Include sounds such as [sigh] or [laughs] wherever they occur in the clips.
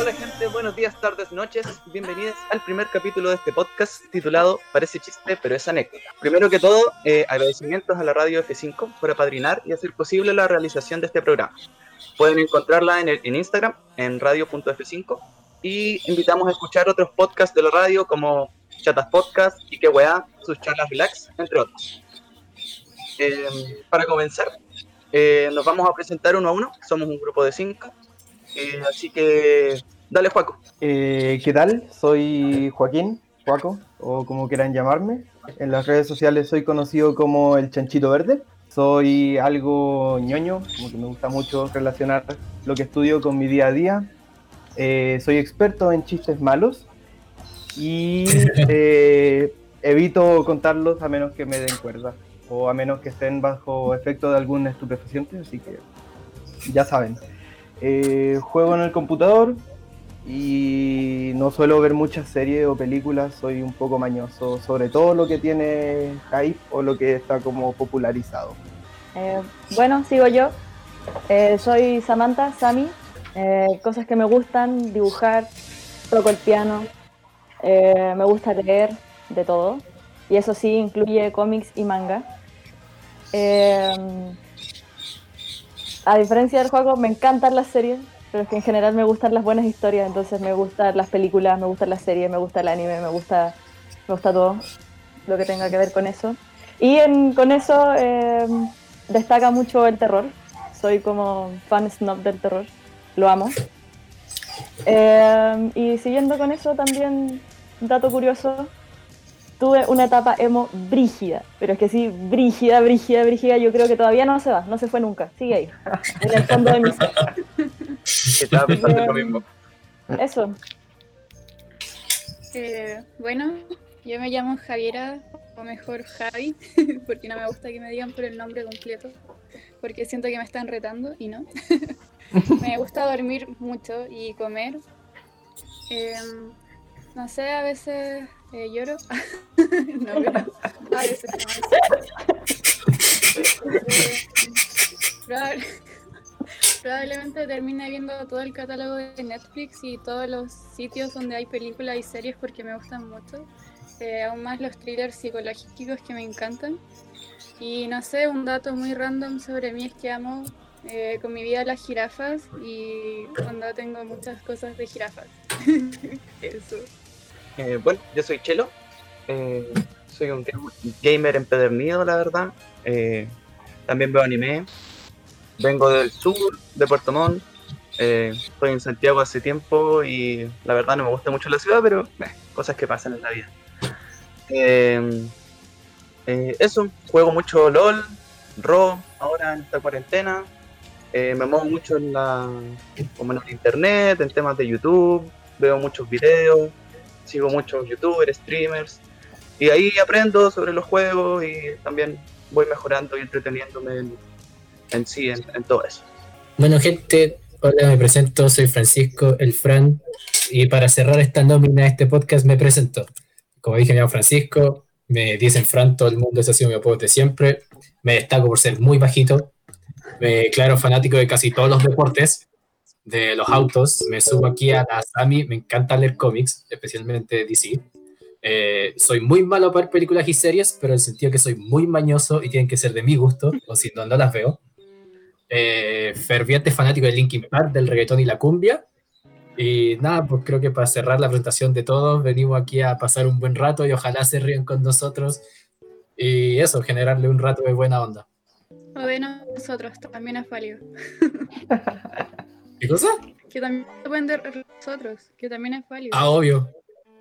Hola gente, buenos días, tardes, noches. Bienvenidos al primer capítulo de este podcast titulado Parece chiste, pero es anécdota. Primero que todo, eh, agradecimientos a la radio F5 por apadrinar y hacer posible la realización de este programa. Pueden encontrarla en, el, en Instagram, en radio.f5, y invitamos a escuchar otros podcasts de la radio como Chatas Podcast y que weá, sus charlas relax, entre otros. Eh, para comenzar, eh, nos vamos a presentar uno a uno. Somos un grupo de cinco. Eh, así que, dale, Juaco. ¿Qué tal? Soy Joaquín, Juaco, o como quieran llamarme. En las redes sociales soy conocido como el Chanchito Verde. Soy algo ñoño, como que me gusta mucho relacionar lo que estudio con mi día a día. soy experto en chistes malos y [laughs] evito contarlos a menos que me den cuerda o a menos que estén bajo efecto de algún estupefaciente, así que ya saben. Eh, juego en el computador y no suelo ver muchas series o películas, soy un poco mañoso, sobre todo lo que tiene hype o lo que está como popularizado. Eh, bueno, sigo yo. Eh, soy Samantha, Sami. cosas que me gustan, dibujar, toco el piano, me gusta leer de todo. Y eso sí, incluye cómics y manga. Eh, a diferencia del juego, me encantan las series, pero es que en general me gustan las buenas historias, entonces me gustan las películas, me gustan las series, me gusta el anime, me gusta, me gusta todo lo que tenga que ver con eso. Y con eso em, destaca mucho el terror. Soy como fan snob del terror, lo amo. Em, y siguiendo con eso también, dato curioso, tuve una etapa emo brígida, pero es que sí, brígida, brígida, brígida, yo creo que todavía no se va, no se fue nunca, sigue ahí, en el fondo de mi ser. Estaba pensando lo mismo. Eso. Eh, bueno, yo me llamo Javiera, o mejor Javi, [laughs] porque no me gusta que me digan por el nombre completo, porque siento que me están retando y no. [laughs] me gusta dormir mucho y comer. Em, no sé, a veces eh, lloro. [laughs] no, [laughs] pero a veces no. probablemente termine viendo todo el catálogo de Netflix y todos los sitios donde hay películas y series porque me gustan mucho. Eh, aún más los thrillers psicológicos que me encantan. Y no sé, un dato muy random sobre mí es que amo eh, con mi vida las jirafas y cuando tengo muchas cosas de jirafas. [laughs] Eso. Eh, bueno, yo soy Chelo. Eh, soy un gamer empedernido, la verdad. Eh, también veo anime. Vengo del sur, de Puerto Montt. estoy en Santiago hace tiempo y la verdad no me gusta mucho la ciudad, pero cosas que pasan en la vida. eso, juego mucho LOL, RO, ahora en esta cuarentena. me muevo mucho en la, como en el internet, en temas de YouTube, veo muchos videos, sigo muchos youtubers, streamers, y ahí aprendo sobre los juegos y también voy mejorando y entreteniéndome en, sí, en, todo eso. Bueno, gente, hola, me presento, soy Francisco, el Fran, y para cerrar esta nómina este podcast me presento. Como dije, me llamo Francisco, me dicen Fran, todo el mundo es así mi apodo de siempre, me destaco por ser muy bajito, me declaro fanático de casi todos los deportes, de los autos, me subo aquí a la Sami, me encanta leer cómics, especialmente DC. Eh, soy muy malo para ver películas y series, pero en el sentido que soy muy mañoso y tienen que ser de mi gusto, o si no, no las veo. Eh, ferviente fanático de Linkin Park, del reggaetón y la cumbia. Y nada, pues creo que para cerrar la presentación de todos, venimos aquí a pasar un buen rato y ojalá se ríen con nosotros. Y eso, generarle un rato de buena onda. O de nosotros, también es válido. [laughs] ¿Qué cosa? Que también pueden de nosotros, que también es válido. Ah, obvio.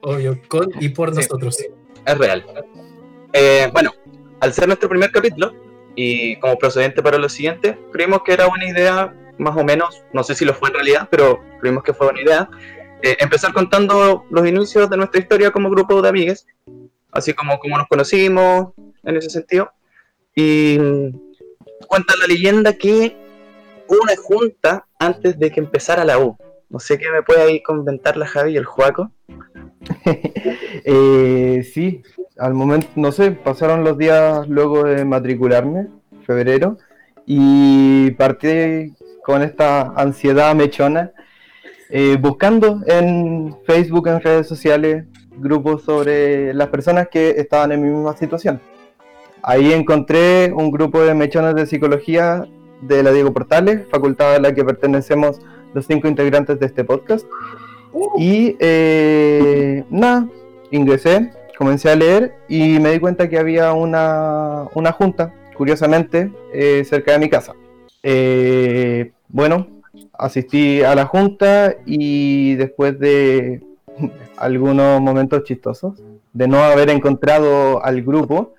Obvio, con y por nosotros. Es real. Eh, bueno, al ser nuestro primer capítulo y como procedente para lo siguiente, creímos que era buena idea, más o menos, no sé si lo fue en realidad, pero creímos que fue buena idea, eh, empezar contando los inicios de nuestra historia como grupo de amigues, así como cómo nos conocimos en ese sentido. Y cuenta la leyenda que una junta antes de que empezara la U. No sé qué me puede ahí comentar la Javi y el Juaco. [laughs] eh, sí, al momento, no sé, pasaron los días luego de matricularme, febrero, y partí con esta ansiedad mechona, eh, buscando en Facebook, en redes sociales, grupos sobre las personas que estaban en mi misma situación. Ahí encontré un grupo de mechones de psicología de la Diego Portales, facultad a la que pertenecemos los cinco integrantes de este podcast. Y eh, nada, ingresé, comencé a leer y me di cuenta que había una, una junta, curiosamente, eh, cerca de mi casa. Eh, bueno, asistí a la junta y después de algunos momentos chistosos, de no haber encontrado al grupo,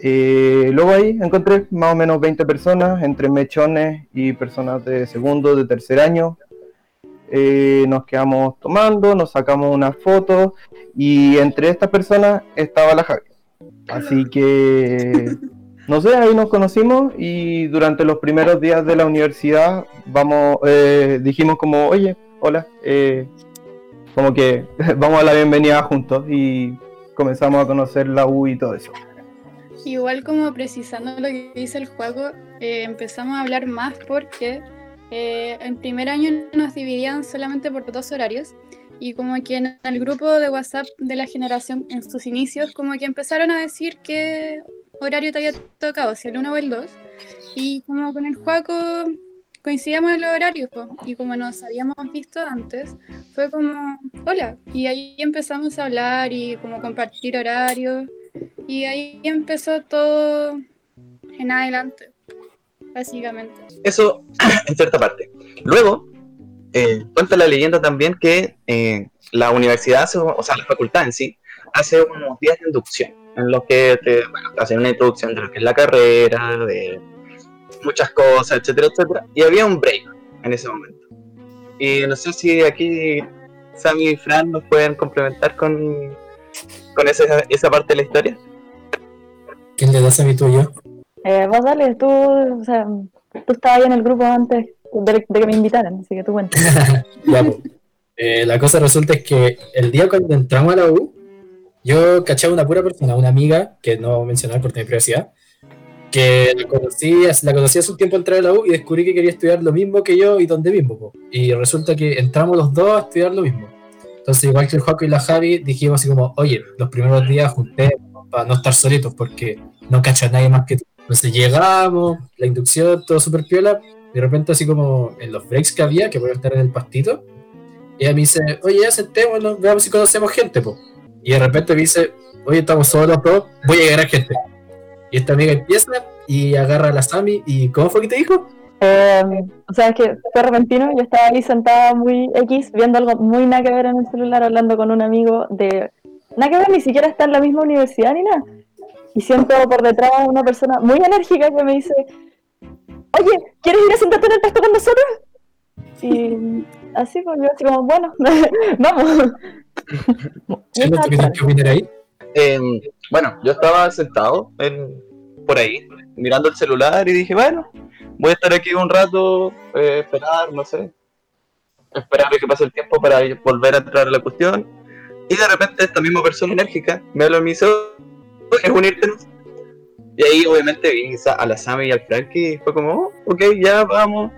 eh, luego ahí encontré más o menos 20 personas, entre mechones y personas de segundo, de tercer año. Eh, nos quedamos tomando, nos sacamos unas fotos y entre estas personas estaba la Javi. Así que, [laughs] no sé, ahí nos conocimos y durante los primeros días de la universidad vamos, eh, dijimos como, oye, hola, como que [laughs] vamos a la bienvenida juntos y comenzamos a conocer la U y todo eso. Igual como precisando lo que dice el juego, eh, empezamos a hablar más porque eh, en primer año nos dividían solamente por dos horarios y como que en el grupo de WhatsApp de la generación en sus inicios como que empezaron a decir qué horario te había tocado, si el 1 o el 2 y como con el juego coincidíamos en los horarios po, y como nos habíamos visto antes fue como hola y ahí empezamos a hablar y como compartir horarios y ahí empezó todo en adelante, básicamente. Eso [clears throat] en cierta parte. Luego, eh, cuenta la leyenda también que eh, la universidad, hace- o sea, la facultad en sí, hace unos días de inducción, en los que te, bueno, hacen una introducción de lo que es la carrera, de muchas cosas, etcétera, etcétera. Y había un break en ese momento. Y no sé si aquí Sammy y Fran nos pueden complementar con, con esa, esa parte de la historia. ¿Quién le das a mi tuyo? Eh, vos dale, tú, o sea, tú estabas ahí en el grupo antes de, de que me invitaran, así que tú cuentas. [laughs] Ya, pues. Eh, la cosa resulta es que el día cuando entramos a la U, yo cachaba una pura persona, una amiga, que no voy a mencionar por tener privacidad, que la conocí, la conocí hace un tiempo entrar a la U y descubrí que quería estudiar lo mismo que yo y donde mismo. po. Y resulta que entramos los dos a estudiar lo mismo. Entonces, igual que el Joaco y la Javi, dijimos así como, oye, los primeros días junté para no estar solitos porque no cacho a nadie más que tú. Entonces llegamos, la inducción, todo súper piola, y de repente así como en los breaks que había, que podía estar en el pastito, y ella me dice, oye, ya sentémonos, veamos si conocemos gente, po. Y de repente me dice, oye, estamos solos los dos, voy a llegar a gente. Y esta amiga empieza y agarra a la Sami, y ¿cómo fue que te dijo? Eh, o sea, es que fue repentino, yo estaba ahí sentada muy X, viendo algo muy nada que ver en el celular, hablando con un amigo de... Nada que ver, ni siquiera está en la misma universidad ni nada. Y siento por detrás una persona muy enérgica que me dice, oye, ¿quieres ir a sentarte en el pasto con nosotros? Y así, pues yo así como, bueno, [laughs] vamos. [laughs] Eh, bueno, yo estaba sentado en- por ahí, mirando el celular y dije, bueno, voy a estar aquí un rato, eh, esperar, no sé, esperar que pase el tiempo para volver a entrar a la cuestión. Y de repente esta misma persona enérgica me habla y me dice, ¿quieres unirte? Y ahí obviamente vi a la Sammy y al Frankie y fue como, oh, ok, ya vamos.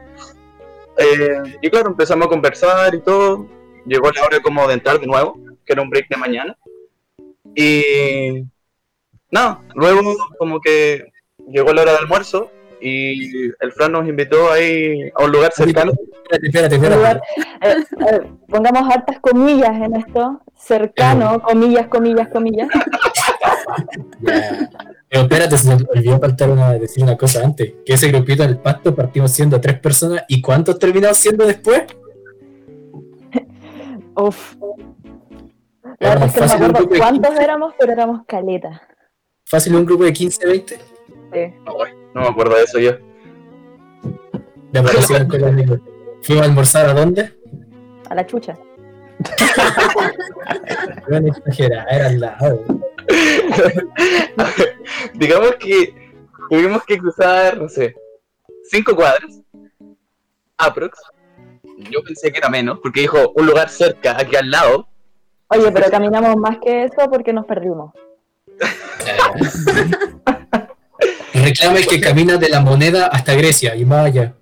Eh, y claro, empezamos a conversar y todo. Llegó la hora como de entrar de nuevo, que era un break de mañana. Y no, luego como que llegó la hora de almuerzo y el Fran nos invitó ahí a un lugar cercano. Espérate, espérate, espérate. lugar, eh, eh, pongamos hartas comillas en esto, cercano, comillas, comillas, comillas. [laughs] Ya. Pero espérate, se me olvidó faltar una, decir una cosa antes. Que ese grupito del pasto partimos siendo tres personas. ¿Y cuántos terminamos siendo después? [laughs] Uf. La verdad es que no me acuerdo cuántos éramos, pero éramos caleta. Fácil un grupo de 15, 20. Sí. No me acuerdo de eso yo. Fuimos a almorzar a dónde? A la chucha. [laughs] No era exagerada, era al lado. [laughs] Digamos que tuvimos que cruzar, no sé, cinco cuadras. Aprox. Yo pensé que era menos, porque dijo un lugar cerca, aquí al lado. Oye, pero caminamos más que eso porque nos perdimos. Eh, Reclama el que camina de la moneda hasta Grecia y más allá.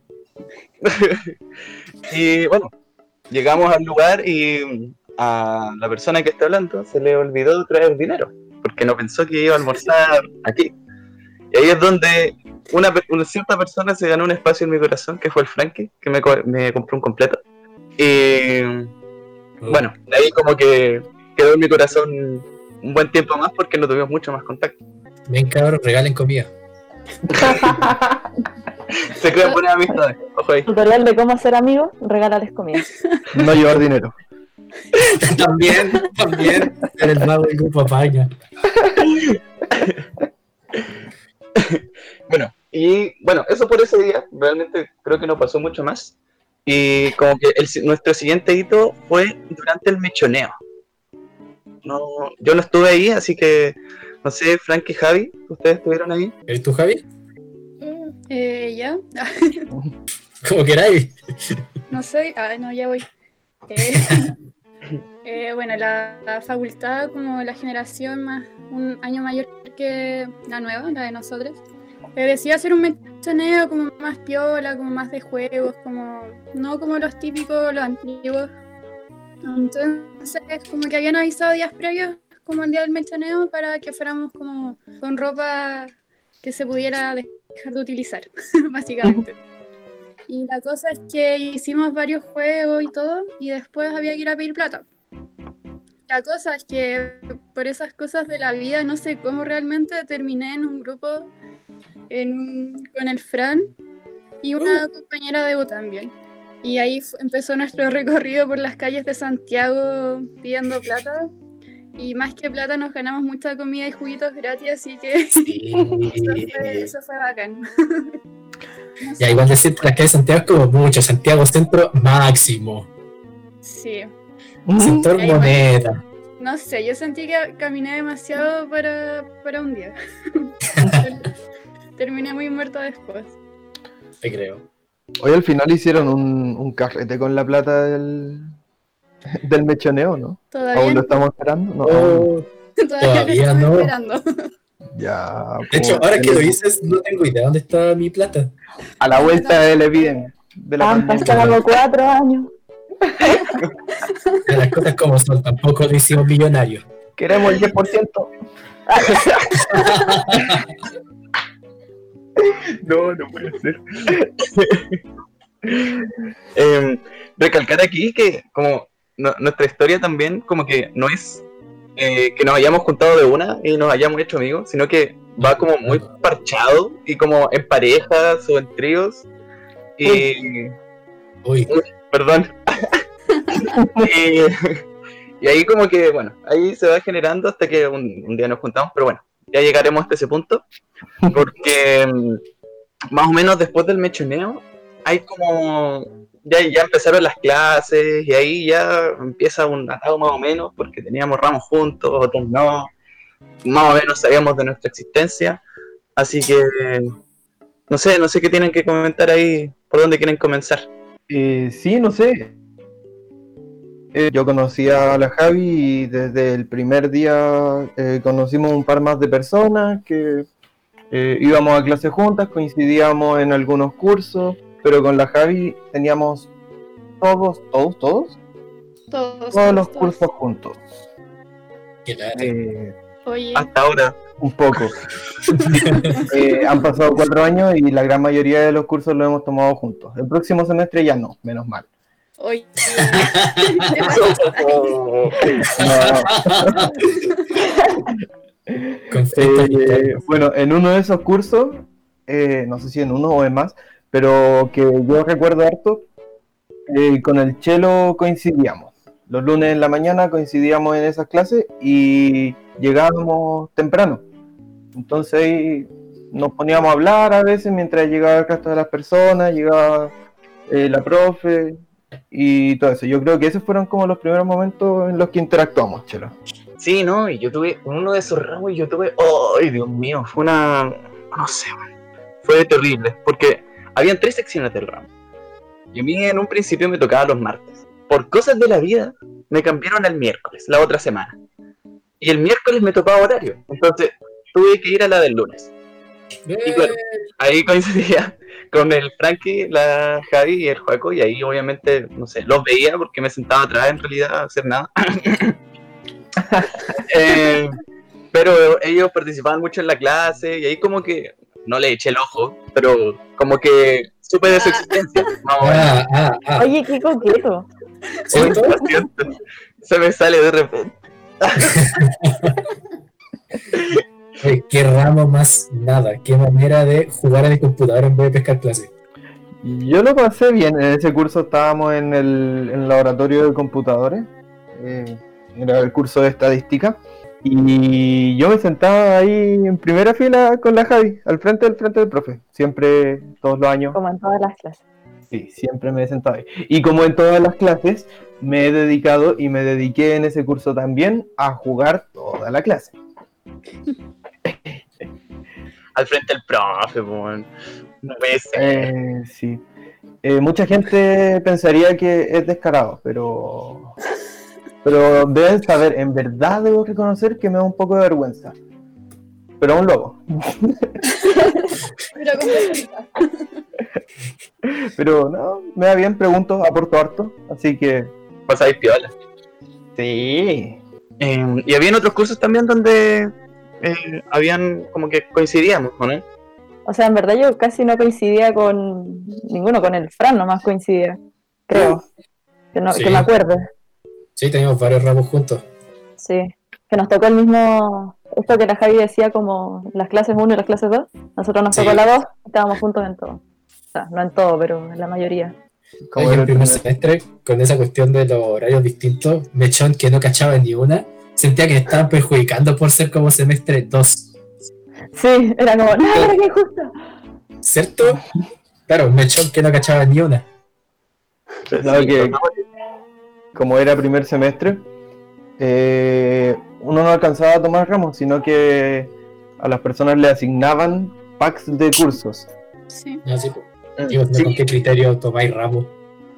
Y bueno, llegamos al lugar y a la persona que está hablando se le olvidó traer dinero, porque no pensó que iba a almorzar aquí. Y ahí es donde una, cierta persona se ganó un espacio en mi corazón, que fue el Frankie, que me, me compró un completo. Y bueno, de ahí como que quedó en mi corazón un buen tiempo más porque no tuvimos mucho más contacto. Ven cabros, regalen comida. [laughs] Se crean buenas amistades, ojo ahí. Tutorial de cómo ser amigos, regálales comida. No llevar dinero. [laughs] también, también. El mago del grupo Apaña. Bueno, y bueno, eso por ese día, realmente creo que no pasó mucho más. Y como que el si- nuestro siguiente hito fue durante el mechoneo. No, yo no estuve ahí, así que no sé, Frank y Javi, ustedes estuvieron ahí. ¿Eres tú, Javi? Eh, ya, [laughs] Como queráis. [laughs] no sé, ah, no, ya voy. Eh, [laughs] eh, bueno, la, la facultad, como la generación más, un año mayor que la nueva, la de nosotros, eh, decía hacer un mechoneo como más piola, como más de juegos, como no como los típicos, los antiguos. Entonces, como que habían avisado días previos, como el día del mechoneo, para que fuéramos como con ropa que se pudiera dejar de utilizar, [laughs] básicamente. Y la cosa es que hicimos varios juegos y todo, y después había que ir a pedir plata. La cosa es que por esas cosas de la vida, no sé cómo realmente terminé en un grupo en con el Fran y una compañera de U también. Y ahí empezó nuestro [laughs] recorrido por las calles de Santiago pidiendo plata. Y más que plata nos ganamos mucha comida y juguitos gratis, así que [laughs] eso, fue, eso fue bacán. No Ya igual decir las calles de Santiago es como mucho. Santiago Centro máximo. Sí. Sector Ahí va. moneda. No sé, yo sentí que caminé demasiado para, para un día. [laughs] Terminé muy muerta después. Te creo. Hoy al final hicieron un, un carrete con la plata del, [laughs] del mechoneo, ¿no? Todavía, ¿Aún lo no- estamos esperando? No, Oh, todavía todavía no. esperando. ya. De hecho, pues, ahora que lo dices, no tengo idea dónde está mi plata. A la vuelta de la epidemia. De la Han pasado cuatro años. Ya Las cosas como son, tampoco lo hicimos millonario. Queremos el 10%. [laughs] no, no puede ser. [laughs] Eh, recalcar aquí que como no- nuestra historia también como que no es eh, que nos hayamos juntado de una y nos hayamos hecho amigos, sino que va como muy parchado y como en parejas o en tríos. Y Uy, perdón. [laughs] y, y ahí como que, bueno, ahí se va generando hasta que un, un día nos juntamos, pero bueno, ya llegaremos hasta ese punto, porque mm, más o menos después del mechoneo hay como, ya, ya empezaron las clases y ahí ya empieza un atado más o menos, porque teníamos ramos juntos, otros no, más o menos sabíamos de nuestra existencia, así que, no sé, no sé qué tienen que comentar ahí, por dónde quieren comenzar. Eh, sí, no sé. Eh, yo conocí a la Javi y desde el primer día eh, conocimos un par más de personas que eh, íbamos a clase juntas, coincidíamos en algunos cursos, pero con la Javi teníamos todos, todos, todos, Todos, todos los todos. cursos juntos. Eh, Oye, Hasta ahora. un poco. [laughs] Eh, han pasado cuatro años y la gran mayoría de los cursos los hemos tomado juntos. El próximo semestre ya no, menos mal. Oye. [laughs] Eh, bueno, en uno de esos cursos, eh, no sé si en uno o en más, pero que yo recuerdo harto, eh, con el Chelo coincidíamos. Los lunes en la mañana coincidíamos en esas clases y llegábamos temprano. Entonces nos poníamos a hablar a veces mientras llegaba el resto de las personas, llegaba eh, la profe y todo eso. Yo creo que esos fueron como los primeros momentos en los que interactuamos, Chelo. Sí, ¿no? Y yo tuve uno de esos ramos y yo tuve. ¡Ay, Dios mío! Fue una. No sé, man. Fue terrible. Porque habían tres secciones del ramo. Y a mí en un principio me tocaba los martes. Por cosas de la vida, me cambiaron al miércoles, la otra semana. Y el miércoles me tocaba horario. Entonces tuve que ir a la del lunes. Y claro, ahí coincidía con el Frankie, la Javi y el Juaco, y ahí obviamente, no sé, los veía porque me sentaba atrás en realidad a hacer nada. [laughs] Eh, pero ellos participaban mucho en la clase y ahí como que no le eché el ojo, pero como que supe de su existencia. [laughs] Ah, ah, ah. Oye, qué coqueto. Siento, Se me sale de repente. [laughs] Qué ramo más nada, qué manera de jugar en el computador en vez de pescar clase. Yo lo pasé bien. En ese curso estábamos en el, en el laboratorio de computadores. eh, era el curso de estadística. Y yo me sentaba ahí en primera fila con la Javi, al frente del frente del profe. Siempre, todos los años. Como en todas las clases. Sí, siempre me he sentado ahí. Y como en todas las clases, me he dedicado y me dediqué en ese curso también a jugar toda la clase. [laughs] Al frente del profe, weón. No puede ser. Eh, sí. Eh, mucha gente pensaría que es descarado, pero. Pero deben saber, en verdad debo reconocer que me da un poco de vergüenza. Pero aún lo hago. Pero Pero no, me da bien, pregunto, aporto harto. Así que. Pasáis piola. Sí. Eh, y habían otros cursos también donde eh, habían como que coincidíamos, ¿o ¿no? O sea, en verdad yo casi no coincidía con ninguno, con el Fran nomás coincidía. Creo. Que, no, Sí. que me acuerde. Sí, teníamos varios ramos juntos. Sí. Que nos tocó el mismo. Esto que la Javi decía como las clases 1 y las clases 2. Nosotros nos Sí. tocó la 2 estábamos juntos en todo. O sea, no en todo, pero en la mayoría. Como era el primer- semestre, con esa cuestión de los horarios distintos, Mechón, que no cachaba ni una, sentía que me estaban perjudicando por ser como semestre 2. Sí, era como, no, era que justo. ¿Cierto? Claro, Mechón que no cachaba ni una. No, que- como era primer semestre, eh, uno no alcanzaba a tomar ramos, sino que a las personas le asignaban packs de cursos. Sí. No, sí, pues. Digo, ¿no? Sí, ¿con qué criterio tomáis ramos?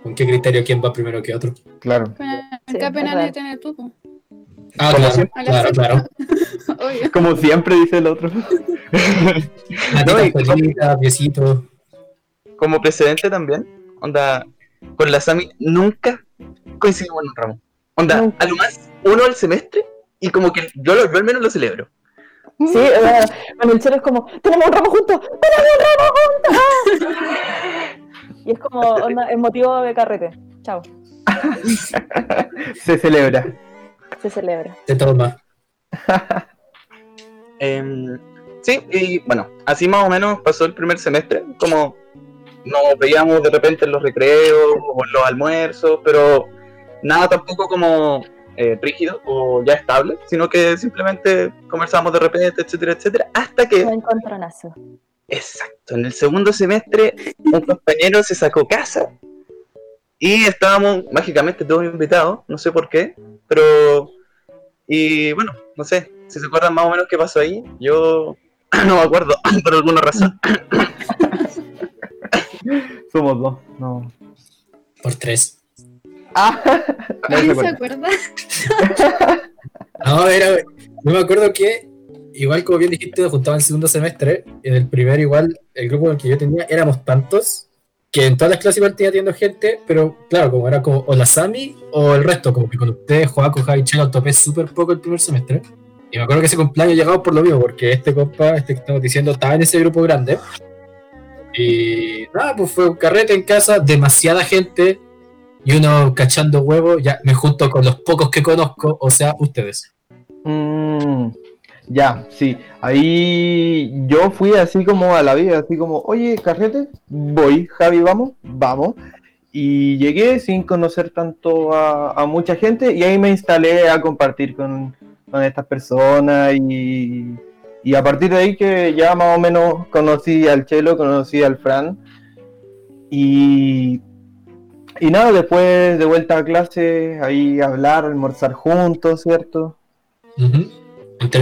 ¿Con qué criterio quién va primero que otro? Claro. Acá apenas de tener tú. Ah, Como claro, siempre. Claro, claro. [laughs] Obvio. Como siempre dice el otro. [laughs] No, Piecito. como precedente también, onda, con la Sami nunca coincidimos en un ramo. Onda, Nunca. a lo más uno al semestre y como que yo, lo- yo al menos lo celebro. Sí, o sea, con el chelo es como, tenemos un ramo juntos, tenemos un ramo juntos. [laughs] Y es como, onda, es motivo de carrete. Chao, Se celebra. Se celebra. Te toma. [laughs] Em, sí, y bueno, así más o menos pasó el primer semestre, como nos veíamos de repente en los recreos o en los almuerzos, pero nada tampoco como eh, rígido o ya estable, sino que simplemente conversábamos de repente, etcétera, etcétera, hasta que, No encontronazo. exacto, en el segundo semestre un compañero se sacó casa y estábamos mágicamente todos invitados, no sé por qué, pero... Y bueno, no sé, si se acuerdan más o menos qué pasó ahí, yo [clears throat] no me acuerdo, [clears throat] por alguna razón. [laughs] Somos dos. No. Por tres. Ah, nadie se ¿Alguien se acuerda. [laughs] No, era. Yo me acuerdo que, igual como bien dijiste, nos juntaban en segundo semestre. En el primer, igual, el grupo en el que yo tenía, éramos tantos que en todas las clases igual teniendo gente, pero claro, como era como o la Sami o el resto, como que con ustedes, Joaco, Javi, Chelo, topé súper poco el primer semestre. Y me acuerdo que ese cumpleaños llegamos por lo mismo, porque este compa, este que estamos diciendo, estaba en ese grupo grande. Y nada, pues fue un carrete en casa, demasiada gente, y uno cachando huevos, ya me junto con los pocos que conozco, o sea, ustedes. Mm, ya, sí. Ahí yo fui así como a la vida, así como, oye, carrete, voy, Javi, vamos, vamos. Y llegué sin conocer tanto a, mucha gente y ahí me instalé a compartir con, estas personas y, a partir de ahí que ya más o menos conocí al Chelo, conocí al Fran y, y nada, después de vuelta a clase, ahí hablar, almorzar juntos, ¿cierto? Entre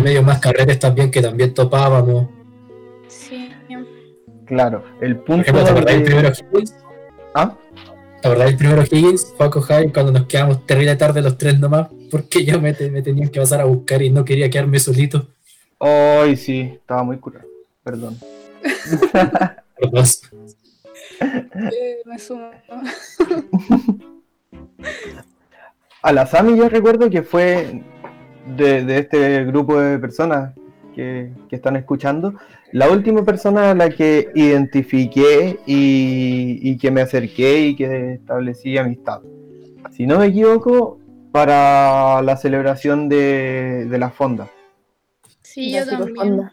medio más carretes también que también topábamos. Sí. Claro, el Por punto ejemplo, ¿te acordás del de- primero Higgins? ¿Ah? ¿Te acordás del primero Higgins? Paco Javi, cuando nos quedamos terrible tarde los tres nomás, porque yo me, te- me tenía que pasar a buscar y no quería quedarme solito. Ay, sí, estaba muy curado. perdón. Por dos. [laughs] Eh, me sumo. [laughs] A la Sami yo recuerdo que fue de, de este grupo de personas que, que están escuchando, la última persona a la que identifiqué y, y que me acerqué y que establecí amistad. Si no me equivoco, para la celebración de, de la fonda. Sí, yo también.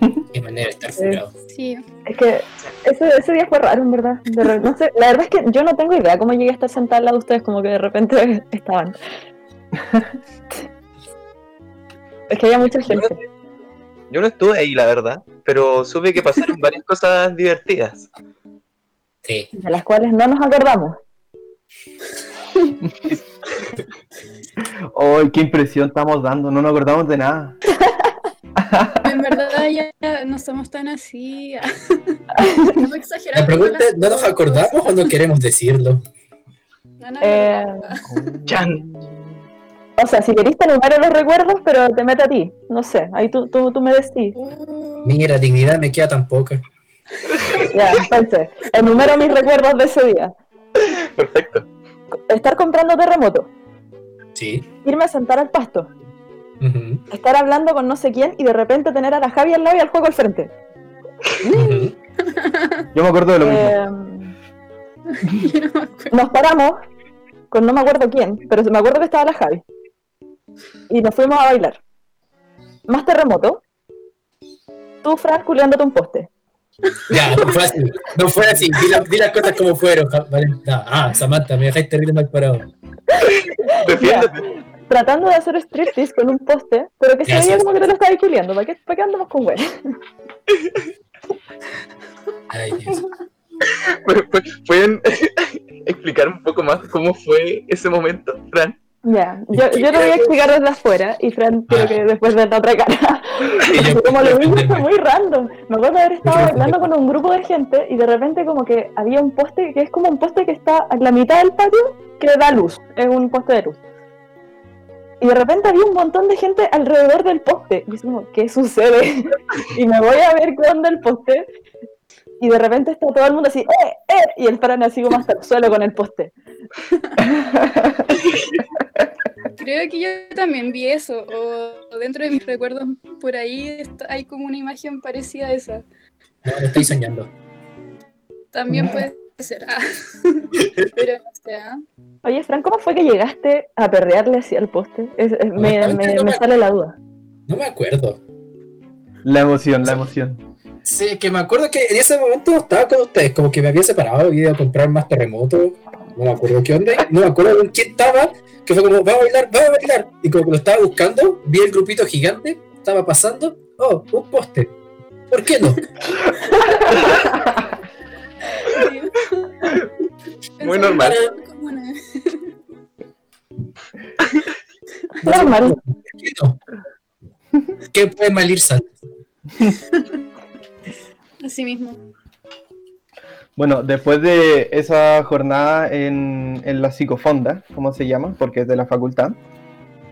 [laughs] Qué manera de estar furado. Sí. Es que ese, ese día fue raro, en verdad. De re- no sé, la verdad es que yo no tengo idea cómo llegué a estar sentada al lado de ustedes, como que de repente [laughs] estaban. [laughs] es que había mucha gente. Yo no estuve ahí, la verdad, pero supe que pasaron [laughs] varias cosas divertidas. Sí. de las cuales no nos acordamos. [laughs] ¡Ay, qué impresión estamos dando! No nos acordamos de nada. En verdad ya, no somos tan así. [laughs] no exageramos. La pregunta es, ¿no nos acordamos o no queremos decirlo? No, no, Eh, Chan. O sea, si querés te enumero los recuerdos, pero te mete a ti. No sé, ahí tú, tú, tú me decís. Mira, dignidad me queda tan poca. Ya, entonces, enumero mis recuerdos de ese día. Perfecto. Estar comprando terremoto, Sí. irme a sentar al pasto, estar hablando con no sé quién y de repente tener a la Javi al lado y al juego al frente. Yo me acuerdo de lo mismo. Eh, nos paramos con no me acuerdo quién, pero me acuerdo que estaba la Javi. Y nos fuimos a bailar. Más terremoto. Tú, Fran, culiándote un poste. [laughs] Ya, no fue así. No fue así. Di, la- di las cosas como fueron. ja- vale. No, Ah, Samantha, me dejáis terrible mal parado. [laughs] Defiéndete. Tratando de hacer striptease con un poste, pero que se veía como que te lo estabas culiando. ¿Para qué, ¿Para qué andamos con güey? [laughs] Ay, Dios. ¿Pu- pu- ¿Pueden explicar un poco más cómo fue ese momento, Fran? Ya, yo, yo lo voy a explicar desde afuera y Fran creo Ah. que después de la otra cara. [laughs] Como lo vi fue muy random. Me acuerdo de haber estado hablando con un grupo de gente y de repente como que había un poste que es como un poste que está en la mitad del patio que da luz. Es un poste de luz. Y de repente había un montón de gente alrededor del poste. Y es como, ¿qué sucede? [laughs] y me voy a ver con del poste. Y de repente está todo el mundo así, ¡eh, eh! Y el Fran así como hasta el suelo con el poste. [laughs] Creo que yo también vi eso. O dentro de mis recuerdos por ahí está- hay como una imagen parecida a esa. No, lo estoy soñando. También puede ser. ah. [laughs] Pero no sé. ah. Oye, Fran, ¿cómo fue que llegaste a perrearle hacia el poste? Es- es- me, Honestamente, me- no me me- sale la duda. No me acuerdo. La emoción, la emoción. Sí, que me acuerdo que en ese momento estaba con ustedes, como que me había separado y iba a comprar más terremotos. No me acuerdo qué onda, no me acuerdo con quién estaba, que fue como, va a bailar, va a bailar. Y como que lo estaba buscando, vi el grupito gigante, estaba pasando, oh, un poste. ¿Por qué no? [laughs] [laughs] Muy normal. Normal. ¿Por qué no? ¿Qué puede mal ir sal? [laughs] Así mismo. Bueno, después de esa jornada en, en la psicofonda, ¿cómo se llama? Porque es de la facultad,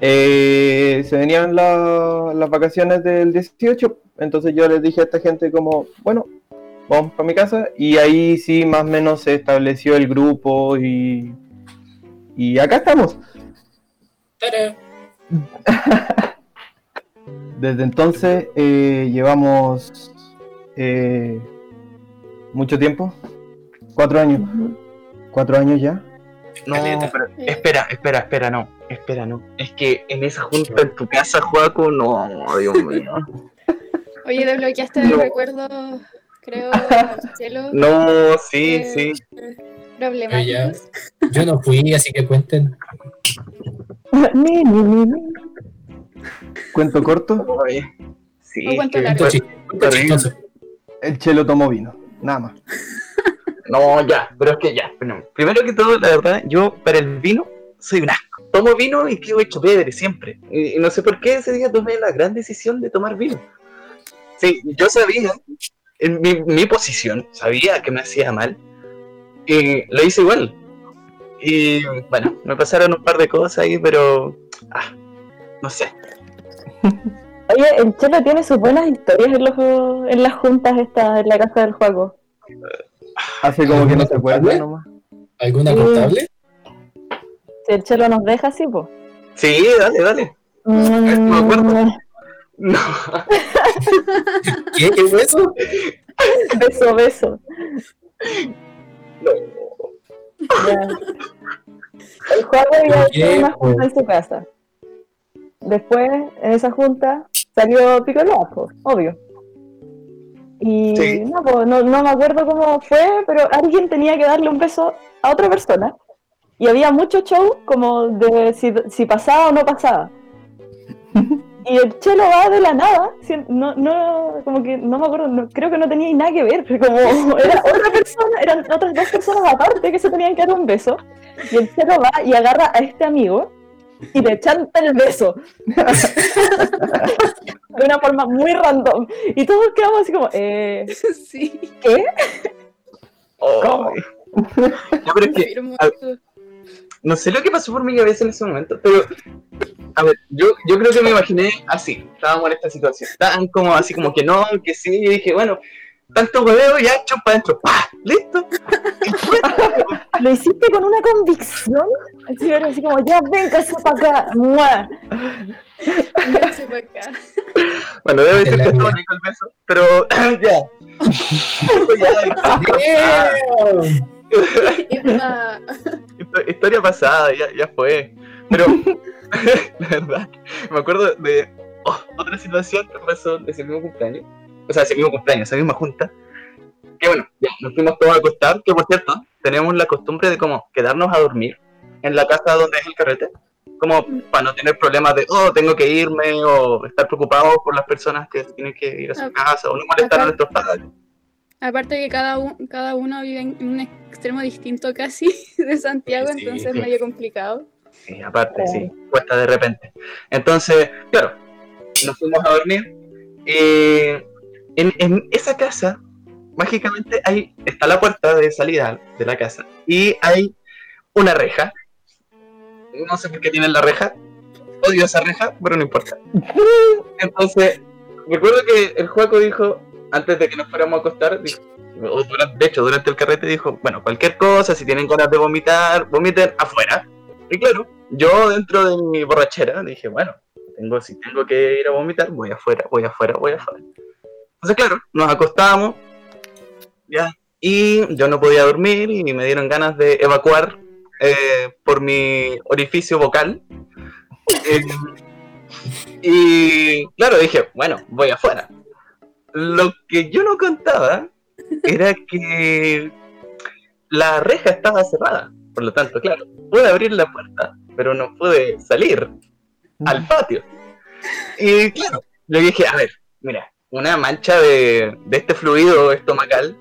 eh, se venían la- las vacaciones del 18, entonces yo les dije a esta gente como, bueno, vamos para mi casa, y ahí sí más o menos se estableció el grupo y, y acá estamos. [laughs] Desde entonces eh, llevamos eh, mucho tiempo, cuatro años, cuatro años ya. No, pero espera, espera, espera, no. Espera, no. Es que en esa junta en tu casa, Juaco, no, Dios mío. Oye, desbloqueaste No. el recuerdo, creo. No, sí, sí. Problemáticos. Yo no fui, así que cuenten. Ni, ni, ni, ni. Cuento corto, Oye, Sí, ¿O largo? Cuento chistoso. El chelo tomó vino, nada más. [laughs] No, ya, pero es que ya. Bueno, primero que todo, la verdad, yo para el vino soy un asco. Tomo vino y quedo hecho pedre siempre. Y, y no sé por qué ese día tomé la gran decisión de tomar vino. Sí, yo sabía, en mi, mi posición, sabía que me hacía mal. Y lo hice igual. Y bueno, me pasaron un par de cosas ahí, pero. Ah, no sé. [laughs] Oye, el Chelo tiene sus buenas historias en, los, en las juntas estas, en la casa del juego. Hace como que no se acuerda nomás. ¿Alguna Sí. contable? Si el Chelo nos deja así, pues. Sí, dale, dale. me acuerdo. No. ¿Qué? ¿Qué fue eso? Beso, beso. no. Ya. El juego iba a hacer una junta en su casa. Después, en esa junta, salió Piccolo, pues, obvio. Y Sí. no, pues, no, no me acuerdo cómo fue, pero alguien tenía que darle un beso a otra persona. Y había mucho show como de si, si pasaba o no pasaba. [laughs] Y el chelo va de la nada, no, no, como que no me acuerdo, no- creo que no tenía nada que ver, pero como [laughs] era otra persona, eran otras dos personas aparte que se tenían que dar un beso, y el chelo va y agarra a este amigo y le chanta el beso. de una forma muy random. Y todos quedamos así como, eh, [laughs] Sí, ¿qué? Oh. Ya, pero es que confirmo. a- no sé lo que pasó por mi cabeza en ese momento, pero a ver, yo, yo creo que me imaginé así, estábamos en esta situación, estaban como así como que no, que sí, y dije, bueno, tanto hueveo ya hecho para adentro, ¡pah! ¿Listo? Y. [laughs] Lo hiciste con una convicción. Así, era así como, ya, véngase para acá. ¡Mua! Véngase pa' acá. Bueno, debe la que estaba rico el beso, pero [coughs] ya. [laughs] Historia pasada, ya, ya fue. Pero, [laughs] la verdad, me acuerdo de oh, otra situación que pasó de ese mismo cumpleaños. O sea, ese mismo cumpleaños, esa misma junta. Que bueno, ya, nos fuimos todos a acostar. Que por cierto, tenemos la costumbre de como quedarnos a dormir en la casa donde es el carrete. Como para no tener problemas de, oh, tengo que irme, o estar preocupado por las personas que tienen que ir a su casa, o no molestar a nuestros padres. Aparte que cada, un- cada uno vive en un extremo distinto casi [laughs] de Santiago, Sí, entonces sí. es medio complicado. Sí, aparte, sí, cuesta de repente. Entonces, claro, nos fuimos a dormir. Y en, en esa casa, mágicamente, ahí está la puerta de salida de la casa. Y hay una reja. No sé por qué tienen la reja. Odio esa reja, pero no importa. [laughs] Entonces, recuerdo que el Juaco dijo, antes de que nos fuéramos a acostar, dijo, o durante- de hecho, durante el carrete dijo, bueno, cualquier cosa, si tienen ganas de vomitar, vomiten afuera. Y claro, yo dentro de mi borrachera dije, bueno, tengo, si tengo que ir a vomitar, voy afuera, voy afuera, voy afuera. Entonces, claro, nos acostamos, ya, y yo no podía dormir y me dieron ganas de evacuar eh, por mi orificio vocal. [laughs] Eh, y claro, dije, bueno, voy afuera. Lo que yo no contaba era que la reja estaba cerrada. Por lo tanto, claro, pude abrir la puerta, pero no pude salir al patio. Y claro, yo dije, a ver, mira, una mancha de, de este fluido estomacal